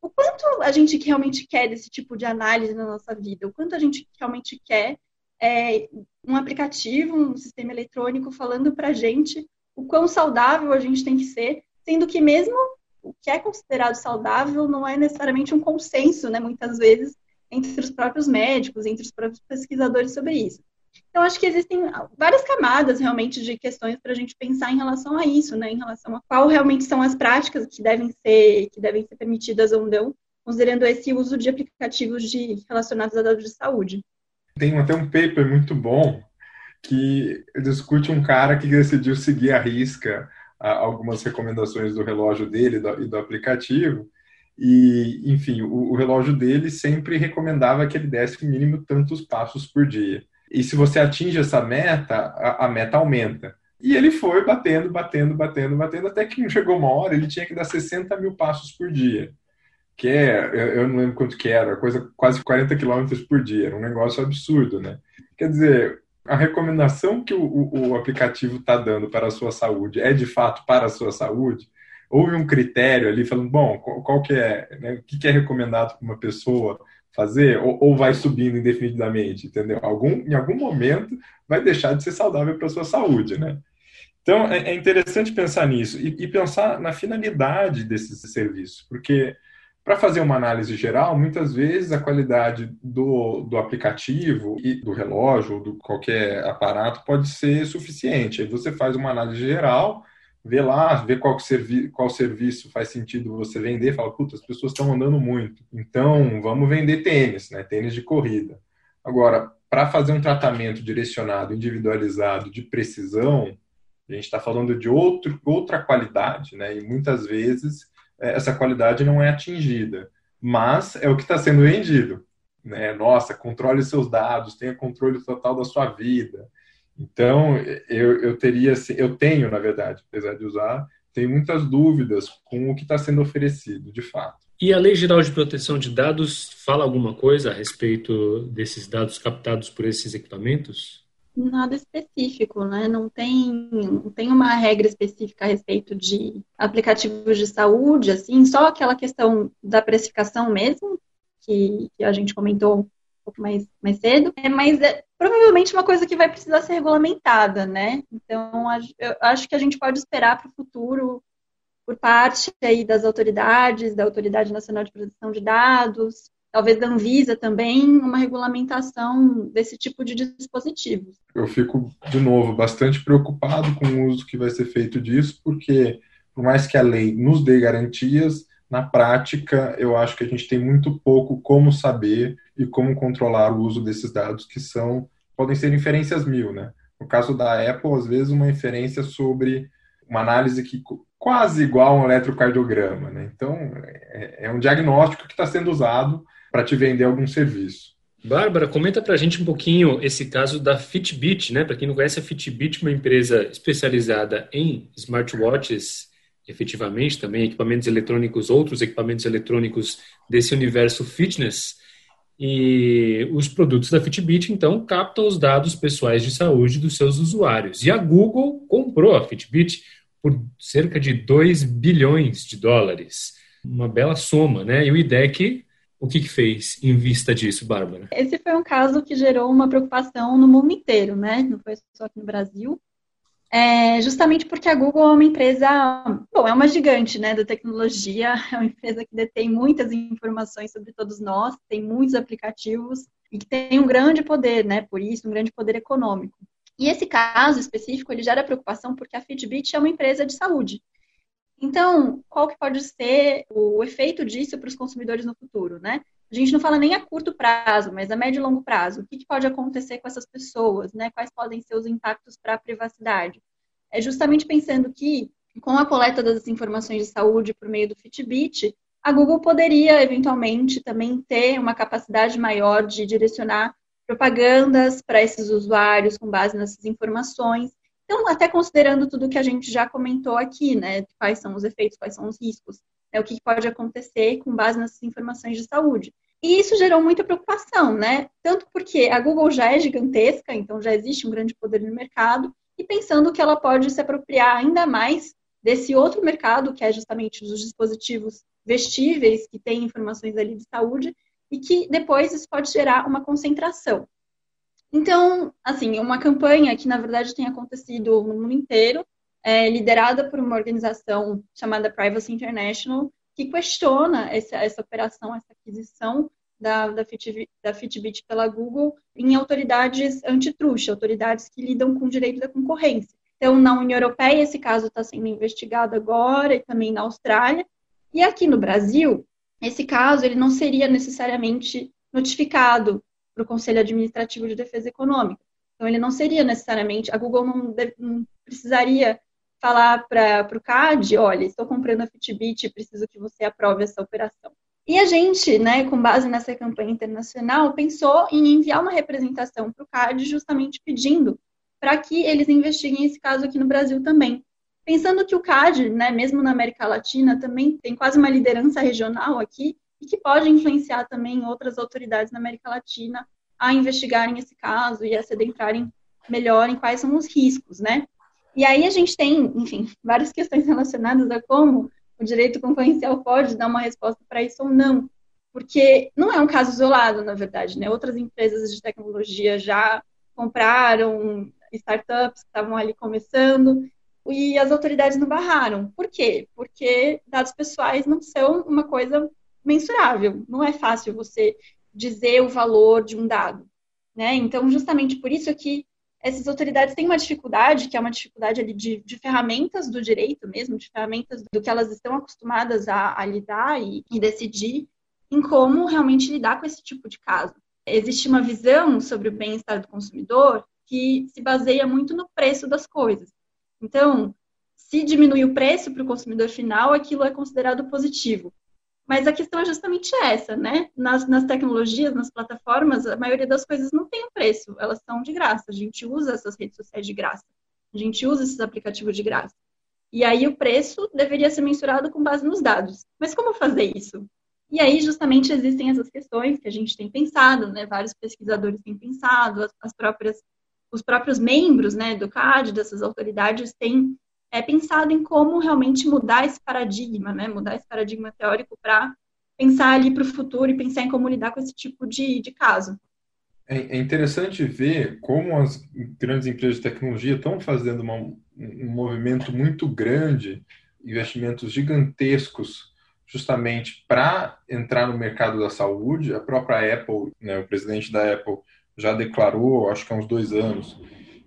O quanto a gente realmente quer desse tipo de análise na nossa vida? O quanto a gente realmente quer é, um aplicativo, um sistema eletrônico falando para a gente o quão saudável a gente tem que ser, sendo que mesmo o que é considerado saudável não é necessariamente um consenso, né? Muitas vezes entre os próprios médicos, entre os próprios pesquisadores sobre isso. Então, acho que existem várias camadas realmente de questões para a gente pensar em relação a isso, né? Em relação a qual realmente são as práticas que devem ser, que devem ser permitidas ou não, considerando esse uso de aplicativos de, relacionados a dados de saúde. Tem até um paper muito bom que discute um cara que decidiu seguir à risca algumas recomendações do relógio dele e do aplicativo. E, enfim, o, relógio dele sempre recomendava que ele desse no mínimo tantos passos por dia. E se você atinge essa meta, a, a meta aumenta. E ele foi batendo, batendo, batendo, batendo, até que chegou uma hora, ele tinha que dar 60 mil passos por dia. Que é, eu não lembro quanto que era, coisa quase 40 quilômetros por dia, era um negócio absurdo, né? Quer dizer, a recomendação que o, o, o aplicativo está dando para a sua saúde é de fato para a sua saúde? Houve um critério ali falando, bom, qual, qual que é, né, o que, é recomendado para uma pessoa fazer, ou, ou, vai subindo indefinidamente, entendeu? Algum, em algum momento vai deixar de ser saudável para a sua saúde, né? Então, é, é interessante pensar nisso e, e, pensar na finalidade desse serviço, porque para fazer uma análise geral, muitas vezes a qualidade do, do aplicativo e do relógio, do qualquer aparato, pode ser suficiente. Aí você faz uma análise geral, vê lá, vê qual, servi qual serviço faz sentido você vender, fala, puta, as pessoas estão andando muito, então vamos vender tênis, né? Tênis de corrida. Agora, para fazer um tratamento direcionado, individualizado, de precisão, a gente está falando de outro, outra qualidade, né? E muitas vezes essa qualidade não é atingida, mas é o que está sendo vendido. Né? Nossa, controle seus dados, tenha controle total da sua vida. Então, eu, eu teria, eu tenho, na verdade, apesar de usar, tenho muitas dúvidas com o que está sendo oferecido, de fato. E a Lei Geral de Proteção de Dados fala alguma coisa a respeito desses dados captados por esses equipamentos? Nada específico, né? Não tem, não tem uma regra específica a respeito de aplicativos de saúde, assim, só aquela questão da precificação mesmo, que, que a gente comentou um pouco mais, mais cedo, é, mas é provavelmente uma coisa que vai precisar ser regulamentada, né? Então, eu acho que a gente pode esperar para o futuro, por parte aí das autoridades, da Autoridade Nacional de Proteção de Dados, talvez da Anvisa também, uma regulamentação desse tipo de dispositivos. Eu fico, de novo, bastante preocupado com o uso que vai ser feito disso, porque, por mais que a lei nos dê garantias, na prática, eu acho que a gente tem muito pouco como saber e como controlar o uso desses dados, que são podem ser inferências mil, né? No caso da Apple, às vezes, uma inferência sobre uma análise que quase igual a um eletrocardiograma, né? Então, é, é um diagnóstico que está sendo usado para te vender algum serviço. Bárbara, comenta para a gente um pouquinho esse caso da Fitbit, né? Para quem não conhece, a Fitbit é uma empresa especializada em smartwatches, efetivamente, também equipamentos eletrônicos, outros equipamentos eletrônicos desse universo fitness. E os produtos da Fitbit, então, captam os dados pessoais de saúde dos seus usuários. E a Google comprou a Fitbit por cerca de 2 bilhões de dólares. Uma bela soma, né? E o IDEC o que, que, fez em vista disso, Bárbara? Esse foi um caso que gerou uma preocupação no mundo inteiro, né? Não foi só aqui no Brasil. É, justamente porque a Google é uma empresa, bom, é uma gigante, né, da tecnologia, é uma empresa que detém muitas informações sobre todos nós, tem muitos aplicativos e que tem um grande poder, né, por isso, um grande poder econômico. E esse caso específico, ele gera preocupação porque a Fitbit é uma empresa de saúde. Então, qual que pode ser o efeito disso para os consumidores no futuro, né? A gente não fala nem a curto prazo, mas a médio e longo prazo. O que, que pode acontecer com essas pessoas, né? Quais podem ser os impactos para a privacidade? É justamente pensando que, com a coleta das informações de saúde por meio do Fitbit, a Google poderia, eventualmente, também ter uma capacidade maior de direcionar propagandas para esses usuários com base nessas informações então, até considerando tudo que a gente já comentou aqui, né? Quais são os efeitos, quais são os riscos, né, o que pode acontecer com base nessas informações de saúde. E isso gerou muita preocupação, né? Tanto porque a Google já é gigantesca, então já existe um grande poder no mercado, e pensando que ela pode se apropriar ainda mais desse outro mercado, que é justamente dos dispositivos vestíveis, que têm informações ali de saúde, e que depois isso pode gerar uma concentração. Então, assim, uma campanha que na verdade tem acontecido no mundo inteiro, é, liderada por uma organização chamada Privacy International, que questiona essa, essa operação, essa aquisição da, da, Fitbit, da Fitbit pela Google em autoridades antitruste, autoridades que lidam com o direito da concorrência. Então, na União Europeia, esse caso está sendo investigado agora e também na Austrália. E aqui no Brasil, esse caso ele não seria necessariamente notificado para o Conselho Administrativo de Defesa Econômica. Então, ele não seria necessariamente, a Google não, não precisaria falar para o CAD, olha, estou comprando a Fitbit, preciso que você aprove essa operação. E a gente, né, com base nessa campanha internacional, pensou em enviar uma representação para o CAD justamente pedindo para que eles investiguem esse caso aqui no Brasil também. Pensando que o CAD, né, mesmo na América Latina, também tem quase uma liderança regional aqui, e que pode influenciar também outras autoridades na América Latina a investigarem esse caso e a se adentrarem melhor em quais são os riscos, né? E aí a gente tem, enfim, várias questões relacionadas a como o direito concorrencial pode dar uma resposta para isso ou não. Porque não é um caso isolado, na verdade, né? Outras empresas de tecnologia já compraram startups que estavam ali começando e as autoridades não barraram. Por quê? Porque dados pessoais não são uma coisa mensurável. Não é fácil você dizer o valor de um dado. Né? Então, justamente por isso que essas autoridades têm uma dificuldade, que é uma dificuldade ali de, de ferramentas do direito mesmo, de ferramentas do que elas estão acostumadas a, a lidar e, e decidir em como realmente lidar com esse tipo de caso. Existe uma visão sobre o bem-estar do consumidor que se baseia muito no preço das coisas. Então, se diminui o preço para o consumidor final, aquilo é considerado positivo. Mas a questão é justamente essa, né? Nas, nas, tecnologias, nas plataformas, a maioria das coisas não tem preço, elas são de graça. A gente usa essas redes sociais de graça, a gente usa esses aplicativos de graça. E aí o preço deveria ser mensurado com base nos dados. Mas como fazer isso? E aí justamente existem essas questões que a gente tem pensado, né? Vários pesquisadores têm pensado, as, as próprias os próprios membros né, do CAD, dessas autoridades, têm é, pensado em como realmente mudar esse paradigma, né, mudar esse paradigma teórico para pensar ali para o futuro e pensar em como lidar com esse tipo de, de caso. É, é interessante ver como as grandes empresas de tecnologia estão fazendo uma, um movimento muito grande, investimentos gigantescos, justamente para entrar no mercado da saúde. A própria Apple, né, o presidente da Apple, já declarou, acho que há uns dois anos,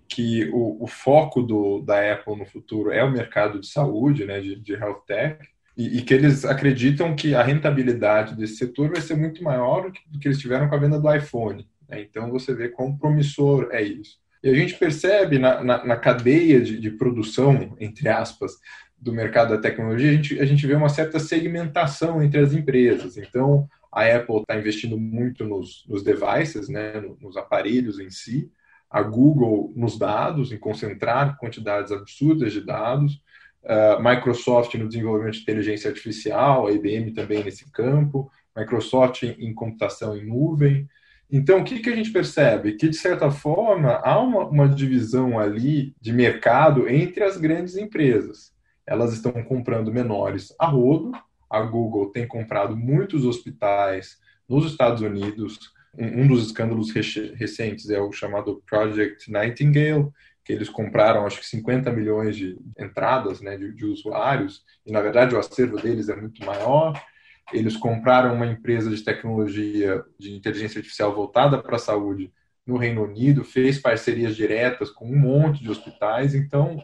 que o, o foco do, da Apple no futuro é o mercado de saúde, né, de, de health tech, e, e, que eles acreditam que a rentabilidade desse setor vai ser muito maior do que, do que eles tiveram com a venda do iPhone. Né? Então você vê quão promissor é isso. E a gente percebe na, na, na cadeia de, de, produção, entre aspas, do mercado da tecnologia, a gente, a gente vê uma certa segmentação entre as empresas. Então, a Apple está investindo muito nos, nos devices, né, nos aparelhos em si. A Google nos dados, em concentrar quantidades absurdas de dados. Uh, Microsoft no desenvolvimento de inteligência artificial, a IBM também nesse campo. Microsoft em, em computação em nuvem. Então, o que, que a gente percebe? Que, de certa forma, há uma, uma divisão ali de mercado entre as grandes empresas. Elas estão comprando menores a rodo, a Google tem comprado muitos hospitais nos Estados Unidos. Um dos escândalos recentes é o chamado Project Nightingale, que eles compraram acho que 50 milhões de entradas né, de, de usuários, e na verdade o acervo deles é muito maior. Eles compraram uma empresa de tecnologia de inteligência artificial voltada para a saúde no Reino Unido, fez parcerias diretas com um monte de hospitais, então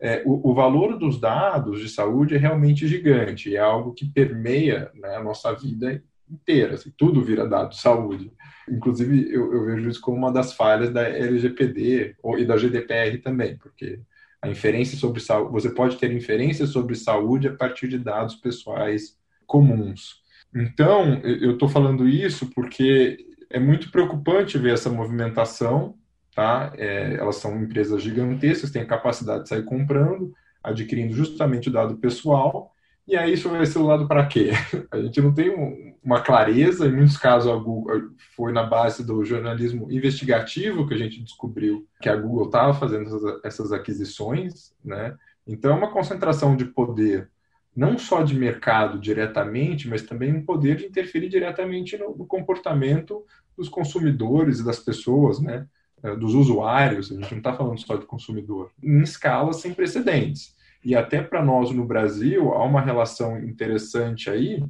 é, o, o, valor dos dados de saúde é realmente gigante, é algo que permeia né, a nossa vida inteira, assim, tudo vira dado de saúde. Inclusive, eu, eu, vejo isso como uma das falhas da LGPD e da GDPR também, porque a inferência sobre saúde, você pode ter inferência sobre saúde a partir de dados pessoais comuns. Então, eu estou falando isso porque é muito preocupante ver essa movimentação tá? É, elas são empresas gigantescas, têm capacidade de sair comprando, adquirindo justamente o dado pessoal, e aí isso vai ser o lado para quê? A gente não tem um, uma clareza, em muitos casos a Google foi na base do jornalismo investigativo que a gente descobriu que a Google estava fazendo essas, aquisições, né? Então é uma concentração de poder não só de mercado diretamente, mas também um poder de interferir diretamente no, comportamento dos consumidores e das pessoas, né? Eh, dos usuários, a gente não está falando só de consumidor, em escalas sem precedentes. E até para nós no Brasil há uma relação interessante aí,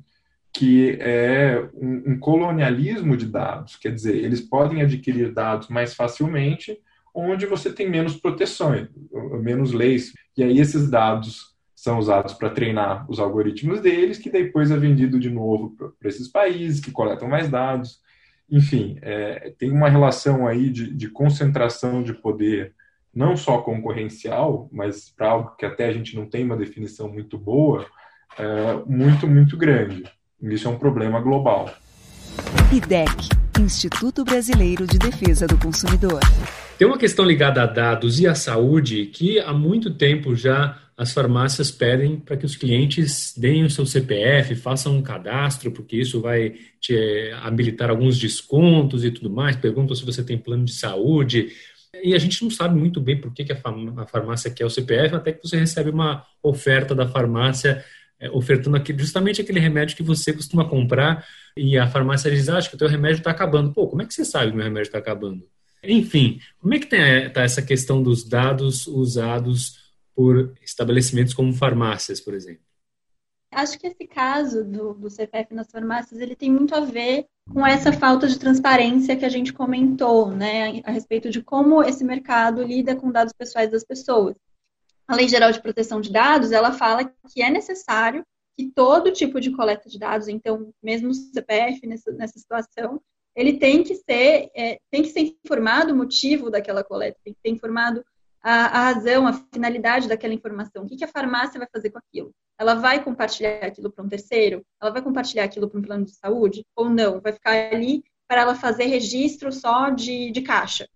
que é um, um, colonialismo de dados, quer dizer, eles podem adquirir dados mais facilmente, onde você tem menos proteções, menos leis. E aí esses dados são usados para treinar os algoritmos deles, que depois é vendido de novo para esses países que coletam mais dados enfim, é, tem uma relação aí de, de, concentração de poder, não só concorrencial, mas para algo que até a gente não tem uma definição muito boa, é, muito, muito grande. Isso é um problema global. IDEC, Instituto Brasileiro de Defesa do Consumidor. Tem uma questão ligada a dados e à saúde que há muito tempo já as farmácias pedem para que os clientes deem o seu CPF, façam um cadastro, porque isso vai te habilitar alguns descontos e tudo mais. Perguntam se você tem plano de saúde. E a gente não sabe muito bem por que, que a farmácia quer o CPF, até que você recebe uma oferta da farmácia é, ofertando aquele, justamente aquele remédio que você costuma comprar e a farmácia diz, ah, acho que o teu remédio está acabando. Pô, como é que você sabe que o meu remédio está acabando? Enfim, como é que está essa questão dos dados usados por estabelecimentos como farmácias, por exemplo? Acho que esse caso do, do CPF nas farmácias ele tem muito a ver com essa falta de transparência que a gente comentou, né, a respeito de como esse mercado lida com dados pessoais das pessoas. A Lei Geral de Proteção de Dados, ela fala que é necessário que todo tipo de coleta de dados, então, mesmo o CPF nessa, nessa situação, ele tem que ser, é, tem que ser informado o motivo daquela coleta, tem que ser informado a, a razão, a finalidade daquela informação, o que, que a farmácia vai fazer com aquilo ela vai compartilhar aquilo para um terceiro? Ela vai compartilhar aquilo para um plano de saúde? Ou não? Vai ficar ali para ela fazer registro só de, de caixa?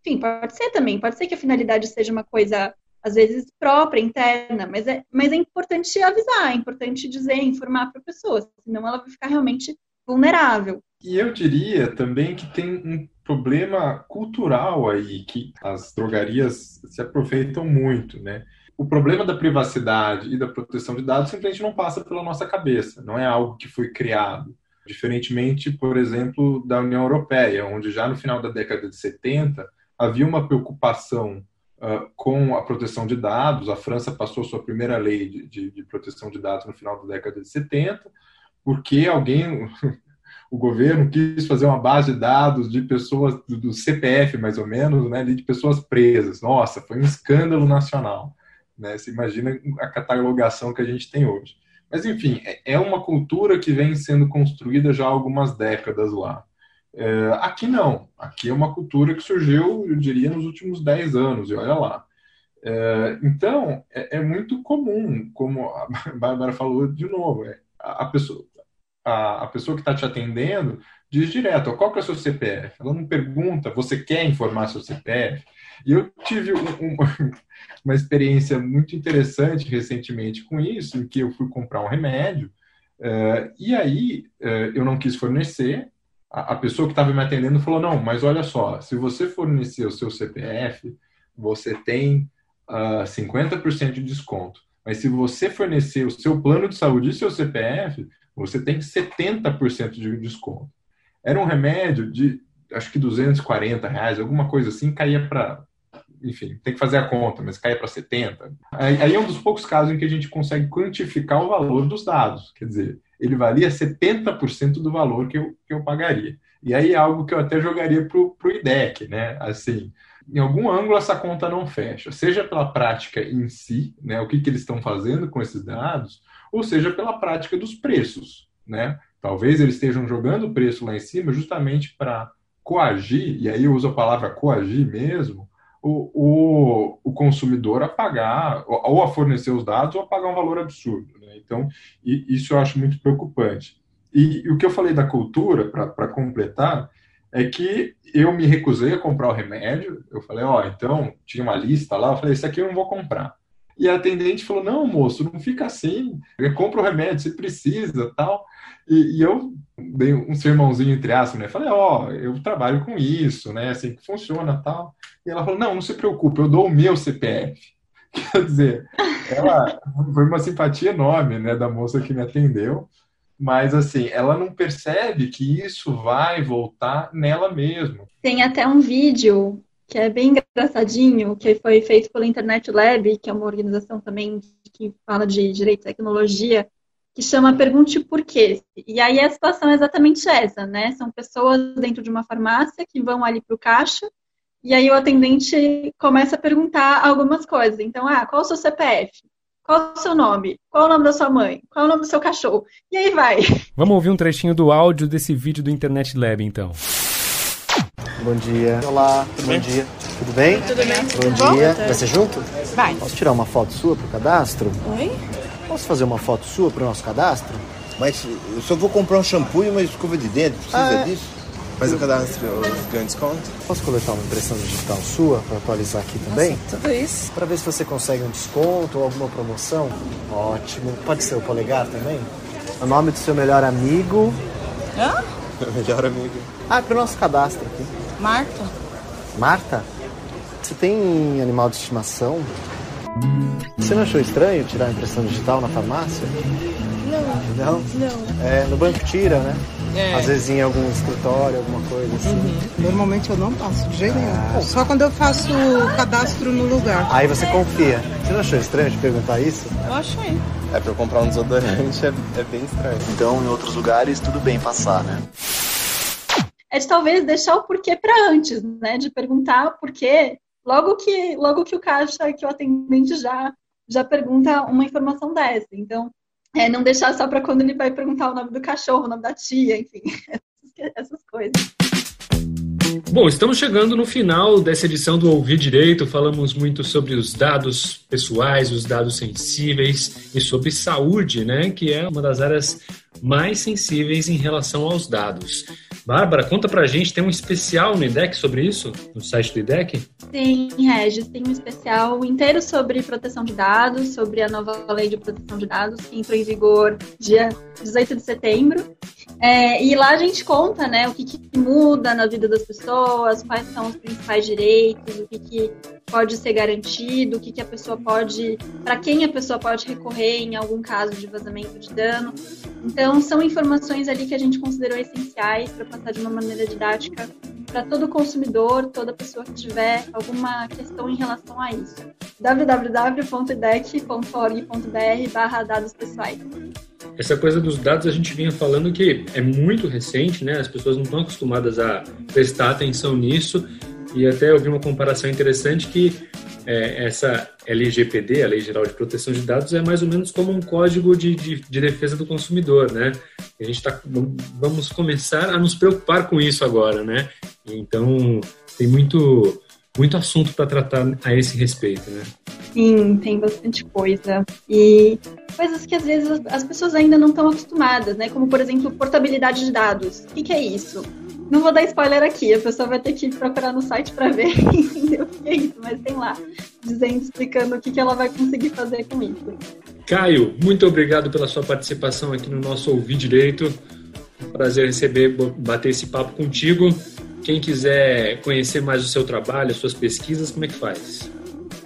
Enfim, pode ser também. Pode ser que a finalidade seja uma coisa, às vezes, própria, interna, mas é, mas é importante avisar, é importante dizer, informar para a pessoa, senão ela vai ficar realmente vulnerável. E eu diria também que tem um problema cultural aí, que as drogarias se aproveitam muito, né? o problema da privacidade e da proteção de dados simplesmente não passa pela nossa cabeça, não é algo que foi criado. Diferentemente, por exemplo, da União Europeia, onde já no final da década de 70 havia uma preocupação uh, com a proteção de dados. A França passou sua primeira lei de, de, de proteção de dados no final da década de 70, porque alguém, o governo quis fazer uma base de dados de pessoas do CPF mais ou menos, né, de pessoas presas. Nossa, foi um escândalo nacional. Né? Você imagina a catalogação que a gente tem hoje. Mas, enfim, é, é uma cultura que vem sendo construída já há algumas décadas lá. É, aqui não. Aqui é uma cultura que surgiu, eu diria, nos últimos 10 anos, e olha lá. É, então, é, é, muito comum, como a Bárbara falou de novo, é, a, a, pessoa, a, a pessoa que está te atendendo diz direto, qual que é o seu CPF? Ela não pergunta, você quer informar seu CPF? E eu tive um, um, uma experiência muito interessante recentemente com isso, em que eu fui comprar um remédio, uh, e aí uh, eu não quis fornecer, a, a pessoa que estava me atendendo falou, não, mas olha só, se você fornecer o seu CPF, você tem uh, ah, 50% de desconto. Mas se você fornecer o seu plano de saúde e seu CPF, você tem 70% de desconto. Era um remédio de, acho que 240 reais, alguma coisa assim, caía para enfim, tem que fazer a conta, mas caia para 70. Aí, aí, é um dos poucos casos em que a gente consegue quantificar o valor dos dados. Quer dizer, ele valia 70% do valor que eu, que eu pagaria. E aí é algo que eu até jogaria para o IDEC, né? Assim, em algum ângulo essa conta não fecha, seja pela prática em si, né? O que, que eles estão fazendo com esses dados, ou seja pela prática dos preços, né? Talvez eles estejam jogando o preço lá em cima justamente para coagir, e aí eu uso a palavra coagir mesmo, o, o, o, consumidor a pagar, ou a fornecer os dados, ou a pagar um valor absurdo. Né? Então, isso eu acho muito preocupante. E, e o que eu falei da cultura, para completar, é que eu me recusei a comprar o remédio. Eu falei, ó, oh, então, tinha uma lista lá, eu falei, esse aqui eu não vou comprar. E a atendente falou, não, moço, não fica assim, compra o remédio, você precisa, tal. E, e, eu dei um sermãozinho entre aspas, né? Falei, ó, oh, eu trabalho com isso, né? Assim que funciona tal. E ela falou, não, não se preocupe, eu dou o meu CPF. Quer dizer, ela foi uma simpatia enorme, né, da moça que me atendeu. Mas, assim, ela não percebe que isso vai voltar nela mesma. Tem até um vídeo que é bem engraçadinho, que foi feito pela Internet Lab, que é uma organização também que fala de direito e tecnologia, que chama Pergunte Por quê. E aí a situação é exatamente essa, né? São pessoas dentro de uma farmácia que vão ali para o caixa e aí o atendente começa a perguntar algumas coisas. Então, ah, qual o seu CPF? Qual o seu nome? Qual o nome da sua mãe? Qual o nome do seu cachorro? E aí vai. Vamos ouvir um trechinho do áudio desse vídeo do Internet Lab, então. Bom dia. Olá, tudo bom bem? dia. Tudo bem? Tudo bem. Bom Tudo dia. Bom? Vai ser junto? Vai. Posso tirar uma foto sua pro cadastro? Oi? Posso fazer uma foto sua para o nosso cadastro? Mas eu só vou comprar um shampoo e uma escova de dente, precisa ah, é? disso? Mas o cadastro ganha desconto? Posso coletar uma impressão digital sua para atualizar aqui também? Nossa, tudo isso? Para ver se você consegue um desconto ou alguma promoção? Ótimo. Pode ser o polegar também? O nome do seu melhor amigo? Hã? melhor amigo. Ah, para o nosso cadastro aqui. Marta. Marta? Você tem animal de estimação? Você não achou estranho tirar a impressão digital na farmácia? Não. Não? Não. É, no banco tira, né? É. Às vezes em algum escritório, alguma coisa assim. Uhum. Normalmente eu não passo de jeito nenhum. Só quando eu faço o cadastro no lugar. Aí você confia. Você não achou estranho de perguntar isso? Eu achei. É, pra eu comprar um desodorante é, é bem estranho. Então, em outros lugares, tudo bem passar, né? É de talvez deixar o porquê para antes, né? De perguntar porquê logo que logo que o caixa, que o atendente já já pergunta uma informação dessa. Então, é, não deixar só para quando ele vai perguntar o nome do cachorro, o nome da tia, enfim, essas coisas. Bom, estamos chegando no final dessa edição do Ouvir Direito. Falamos muito sobre os dados pessoais, os dados sensíveis e sobre saúde, né? Que é uma das áreas mais sensíveis em relação aos dados. Bárbara, conta pra gente, tem um especial no IDEC sobre isso? No site do IDEC? Tem, Regis, tem um especial inteiro sobre proteção de dados, sobre a nova lei de proteção de dados, que entrou em vigor dia 18 de setembro. É, e lá a gente conta né, o que, que, muda na vida das pessoas, quais são os principais direitos, o que, que pode ser garantido, o que, que a pessoa pode, para quem a pessoa pode recorrer em algum caso de vazamento de dano. Então, são informações ali que a gente considerou essenciais para passar de uma maneira didática para todo consumidor, toda pessoa que tiver alguma questão em relação a isso. www.idec.org.br barra dados pessoais. Essa coisa dos dados a gente vinha falando que é muito recente, né? As pessoas não estão acostumadas a prestar atenção nisso e até eu vi uma comparação interessante que é, essa LGPD, a Lei Geral de Proteção de Dados, é mais ou menos como um código de, de, de defesa do consumidor, né? A gente tá, vamos começar a nos preocupar com isso agora, né? Então, tem muito, muito assunto para tratar a esse respeito, né? Sim, tem bastante coisa. E coisas que às vezes as pessoas ainda não estão acostumadas, né? Como, por exemplo, portabilidade de dados. O que, que é isso? Não vou dar spoiler aqui, a pessoa vai ter que procurar no site para ver é isso, mas tem lá, dizendo, explicando o que, que ela vai conseguir fazer com isso. Caio, muito obrigado pela sua participação aqui no nosso Ouvir Direito. Prazer receber, bater esse papo contigo. Quem quiser conhecer mais o seu trabalho, as suas pesquisas, como é que faz?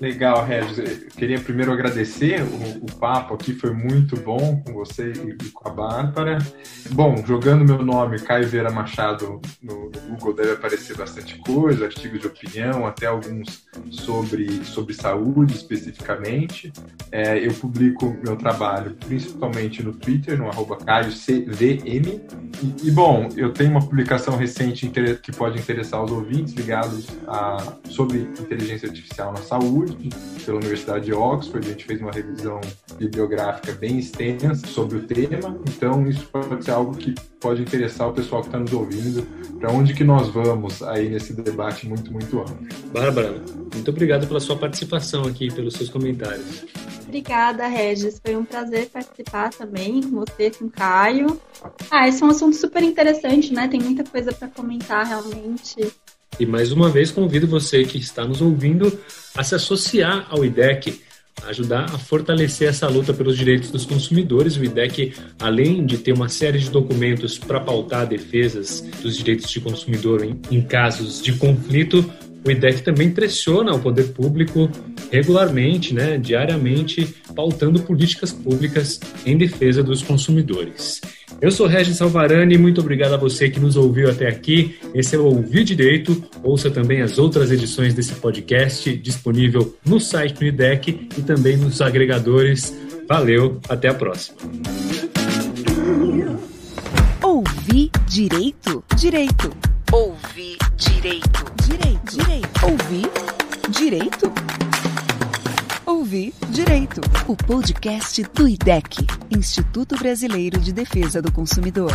Legal, Regis. Eu queria primeiro agradecer o, o, papo aqui, foi muito bom com você e, com a Bárbara. Bom, jogando meu nome, Caio Vera Machado, no, no, Google deve aparecer bastante coisa, artigos de opinião, até alguns sobre, sobre saúde especificamente. É, eu publico meu trabalho principalmente no Twitter, no arroba CaioCVM. E, e, bom, eu tenho uma publicação recente que pode interessar os ouvintes ligados a, sobre inteligência artificial na saúde pela Universidade de Oxford. A gente fez uma revisão bibliográfica bem extensa sobre o tema, então isso pode ser algo que pode interessar o pessoal que está nos ouvindo, para onde que nós vamos aí nesse debate muito, muito amplo. Bárbara, muito obrigado pela sua participação aqui, pelos seus comentários. Obrigada, Regis. Foi um prazer participar também com você, com o Caio. Ah, esse é um assunto super interessante, né? Tem muita coisa para comentar realmente. E mais uma vez convido você que está nos ouvindo a se associar ao IDEC, ajudar a fortalecer essa luta pelos direitos dos consumidores. O IDEC, além de ter uma série de documentos para pautar defesas dos direitos de consumidor em, em casos de conflito, o IDEC também pressiona o poder público regularmente, né, diariamente, pautando políticas públicas em defesa dos consumidores. Eu sou Regis Salvarani, muito obrigado a você que nos ouviu até aqui. Esse é o Ouvir Direito. Ouça também as outras edições desse podcast, disponível no site do IDEC e também nos agregadores. Valeu, até a próxima. Ouvir Direito? Direito. Ouvir Direito. Direito. Direito. Ouvir Direito? Ouvir Direito, o podcast do IDEC, Instituto Brasileiro de Defesa do Consumidor.